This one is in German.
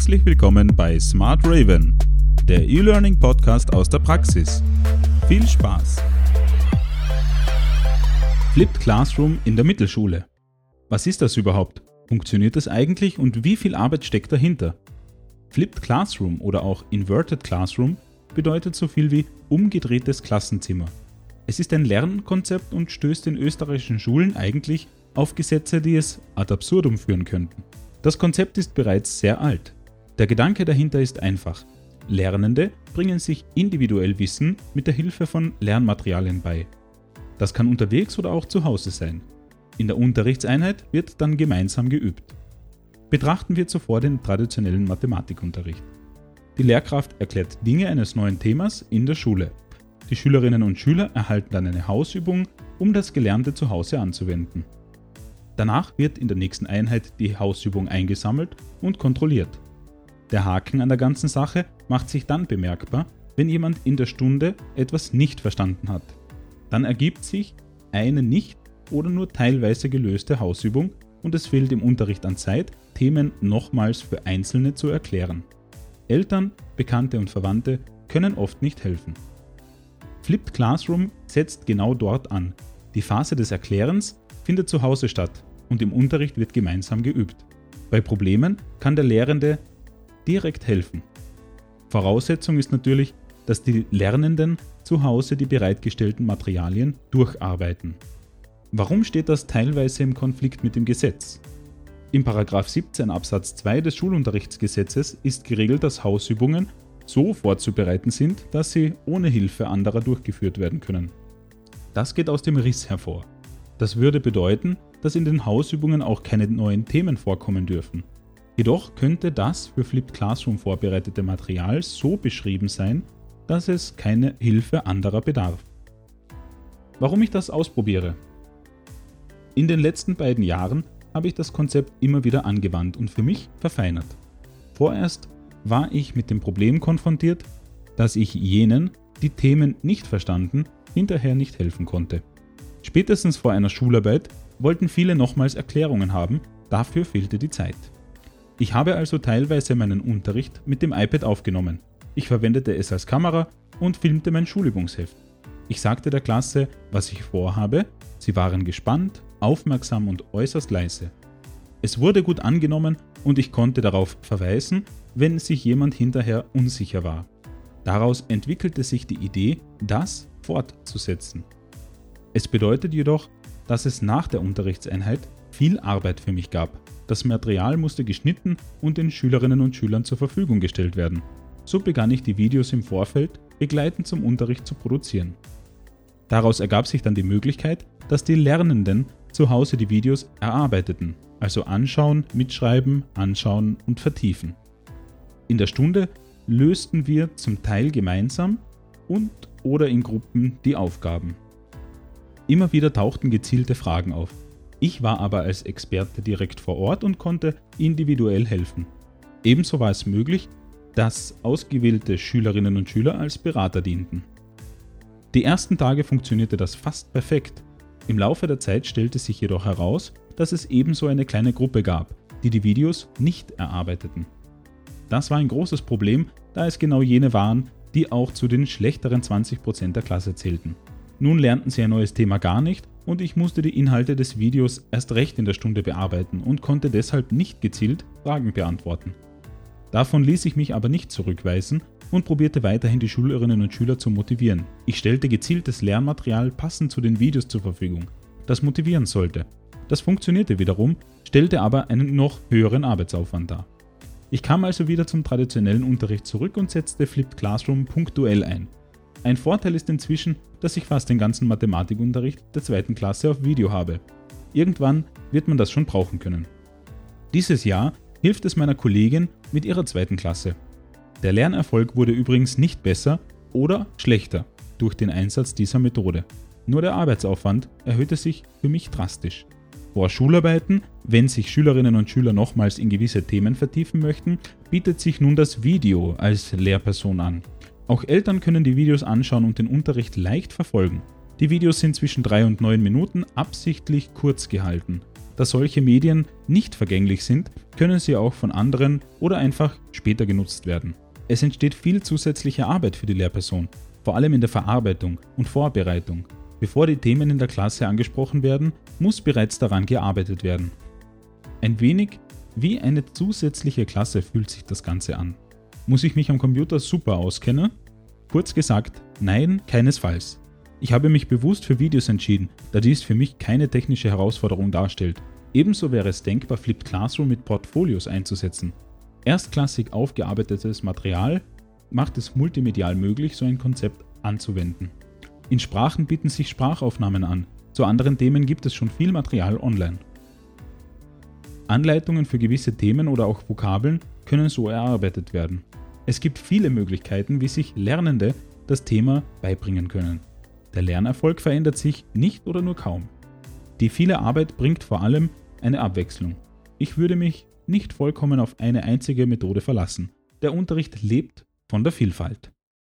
Herzlich willkommen bei Smart Raven, der E-Learning Podcast aus der Praxis. Viel Spaß! Flipped Classroom in der Mittelschule. Was ist das überhaupt? Funktioniert das eigentlich und wie viel Arbeit steckt dahinter? Flipped Classroom oder auch Inverted Classroom bedeutet so viel wie umgedrehtes Klassenzimmer. Es ist ein Lernkonzept und stößt in österreichischen Schulen eigentlich auf Gesetze, die es ad absurdum führen könnten. Das Konzept ist bereits sehr alt. Der Gedanke dahinter ist einfach. Lernende bringen sich individuell Wissen mit der Hilfe von Lernmaterialien bei. Das kann unterwegs oder auch zu Hause sein. In der Unterrichtseinheit wird dann gemeinsam geübt. Betrachten wir zuvor den traditionellen Mathematikunterricht. Die Lehrkraft erklärt Dinge eines neuen Themas in der Schule. Die Schülerinnen und Schüler erhalten dann eine Hausübung, um das Gelernte zu Hause anzuwenden. Danach wird in der nächsten Einheit die Hausübung eingesammelt und kontrolliert. Der Haken an der ganzen Sache macht sich dann bemerkbar, wenn jemand in der Stunde etwas nicht verstanden hat. Dann ergibt sich eine nicht oder nur teilweise gelöste Hausübung und es fehlt im Unterricht an Zeit, Themen nochmals für Einzelne zu erklären. Eltern, Bekannte und Verwandte können oft nicht helfen. Flipped Classroom setzt genau dort an. Die Phase des Erklärens findet zu Hause statt und im Unterricht wird gemeinsam geübt. Bei Problemen kann der Lehrende direkt helfen. Voraussetzung ist natürlich, dass die Lernenden zu Hause die bereitgestellten Materialien durcharbeiten. Warum steht das teilweise im Konflikt mit dem Gesetz? Im 17 Absatz 2 des Schulunterrichtsgesetzes ist geregelt, dass Hausübungen so vorzubereiten sind, dass sie ohne Hilfe anderer durchgeführt werden können. Das geht aus dem Riss hervor. Das würde bedeuten, dass in den Hausübungen auch keine neuen Themen vorkommen dürfen. Jedoch könnte das für Flipped Classroom vorbereitete Material so beschrieben sein, dass es keine Hilfe anderer bedarf. Warum ich das ausprobiere? In den letzten beiden Jahren habe ich das Konzept immer wieder angewandt und für mich verfeinert. Vorerst war ich mit dem Problem konfrontiert, dass ich jenen, die Themen nicht verstanden, hinterher nicht helfen konnte. Spätestens vor einer Schularbeit wollten viele nochmals Erklärungen haben, dafür fehlte die Zeit. Ich habe also teilweise meinen Unterricht mit dem iPad aufgenommen. Ich verwendete es als Kamera und filmte mein Schulübungsheft. Ich sagte der Klasse, was ich vorhabe, sie waren gespannt, aufmerksam und äußerst leise. Es wurde gut angenommen und ich konnte darauf verweisen, wenn sich jemand hinterher unsicher war. Daraus entwickelte sich die Idee, das fortzusetzen. Es bedeutet jedoch, dass es nach der Unterrichtseinheit viel Arbeit für mich gab. Das Material musste geschnitten und den Schülerinnen und Schülern zur Verfügung gestellt werden. So begann ich die Videos im Vorfeld begleitend zum Unterricht zu produzieren. Daraus ergab sich dann die Möglichkeit, dass die Lernenden zu Hause die Videos erarbeiteten, also anschauen, mitschreiben, anschauen und vertiefen. In der Stunde lösten wir zum Teil gemeinsam und oder in Gruppen die Aufgaben. Immer wieder tauchten gezielte Fragen auf. Ich war aber als Experte direkt vor Ort und konnte individuell helfen. Ebenso war es möglich, dass ausgewählte Schülerinnen und Schüler als Berater dienten. Die ersten Tage funktionierte das fast perfekt. Im Laufe der Zeit stellte sich jedoch heraus, dass es ebenso eine kleine Gruppe gab, die die Videos nicht erarbeiteten. Das war ein großes Problem, da es genau jene waren, die auch zu den schlechteren 20% der Klasse zählten. Nun lernten sie ein neues Thema gar nicht und ich musste die Inhalte des Videos erst recht in der Stunde bearbeiten und konnte deshalb nicht gezielt Fragen beantworten. Davon ließ ich mich aber nicht zurückweisen und probierte weiterhin die Schülerinnen und Schüler zu motivieren. Ich stellte gezieltes Lernmaterial passend zu den Videos zur Verfügung, das motivieren sollte. Das funktionierte wiederum, stellte aber einen noch höheren Arbeitsaufwand dar. Ich kam also wieder zum traditionellen Unterricht zurück und setzte Flipped Classroom punktuell ein. Ein Vorteil ist inzwischen, dass ich fast den ganzen Mathematikunterricht der zweiten Klasse auf Video habe. Irgendwann wird man das schon brauchen können. Dieses Jahr hilft es meiner Kollegin mit ihrer zweiten Klasse. Der Lernerfolg wurde übrigens nicht besser oder schlechter durch den Einsatz dieser Methode. Nur der Arbeitsaufwand erhöhte sich für mich drastisch. Vor Schularbeiten, wenn sich Schülerinnen und Schüler nochmals in gewisse Themen vertiefen möchten, bietet sich nun das Video als Lehrperson an. Auch Eltern können die Videos anschauen und den Unterricht leicht verfolgen. Die Videos sind zwischen 3 und 9 Minuten absichtlich kurz gehalten. Da solche Medien nicht vergänglich sind, können sie auch von anderen oder einfach später genutzt werden. Es entsteht viel zusätzliche Arbeit für die Lehrperson, vor allem in der Verarbeitung und Vorbereitung. Bevor die Themen in der Klasse angesprochen werden, muss bereits daran gearbeitet werden. Ein wenig wie eine zusätzliche Klasse fühlt sich das Ganze an. Muss ich mich am Computer super auskennen? Kurz gesagt, nein, keinesfalls. Ich habe mich bewusst für Videos entschieden, da dies für mich keine technische Herausforderung darstellt. Ebenso wäre es denkbar, Flipped Classroom mit Portfolios einzusetzen. Erstklassig aufgearbeitetes Material macht es multimedial möglich, so ein Konzept anzuwenden. In Sprachen bieten sich Sprachaufnahmen an, zu anderen Themen gibt es schon viel Material online. Anleitungen für gewisse Themen oder auch Vokabeln können so erarbeitet werden. Es gibt viele Möglichkeiten, wie sich Lernende das Thema beibringen können. Der Lernerfolg verändert sich nicht oder nur kaum. Die viele Arbeit bringt vor allem eine Abwechslung. Ich würde mich nicht vollkommen auf eine einzige Methode verlassen. Der Unterricht lebt von der Vielfalt.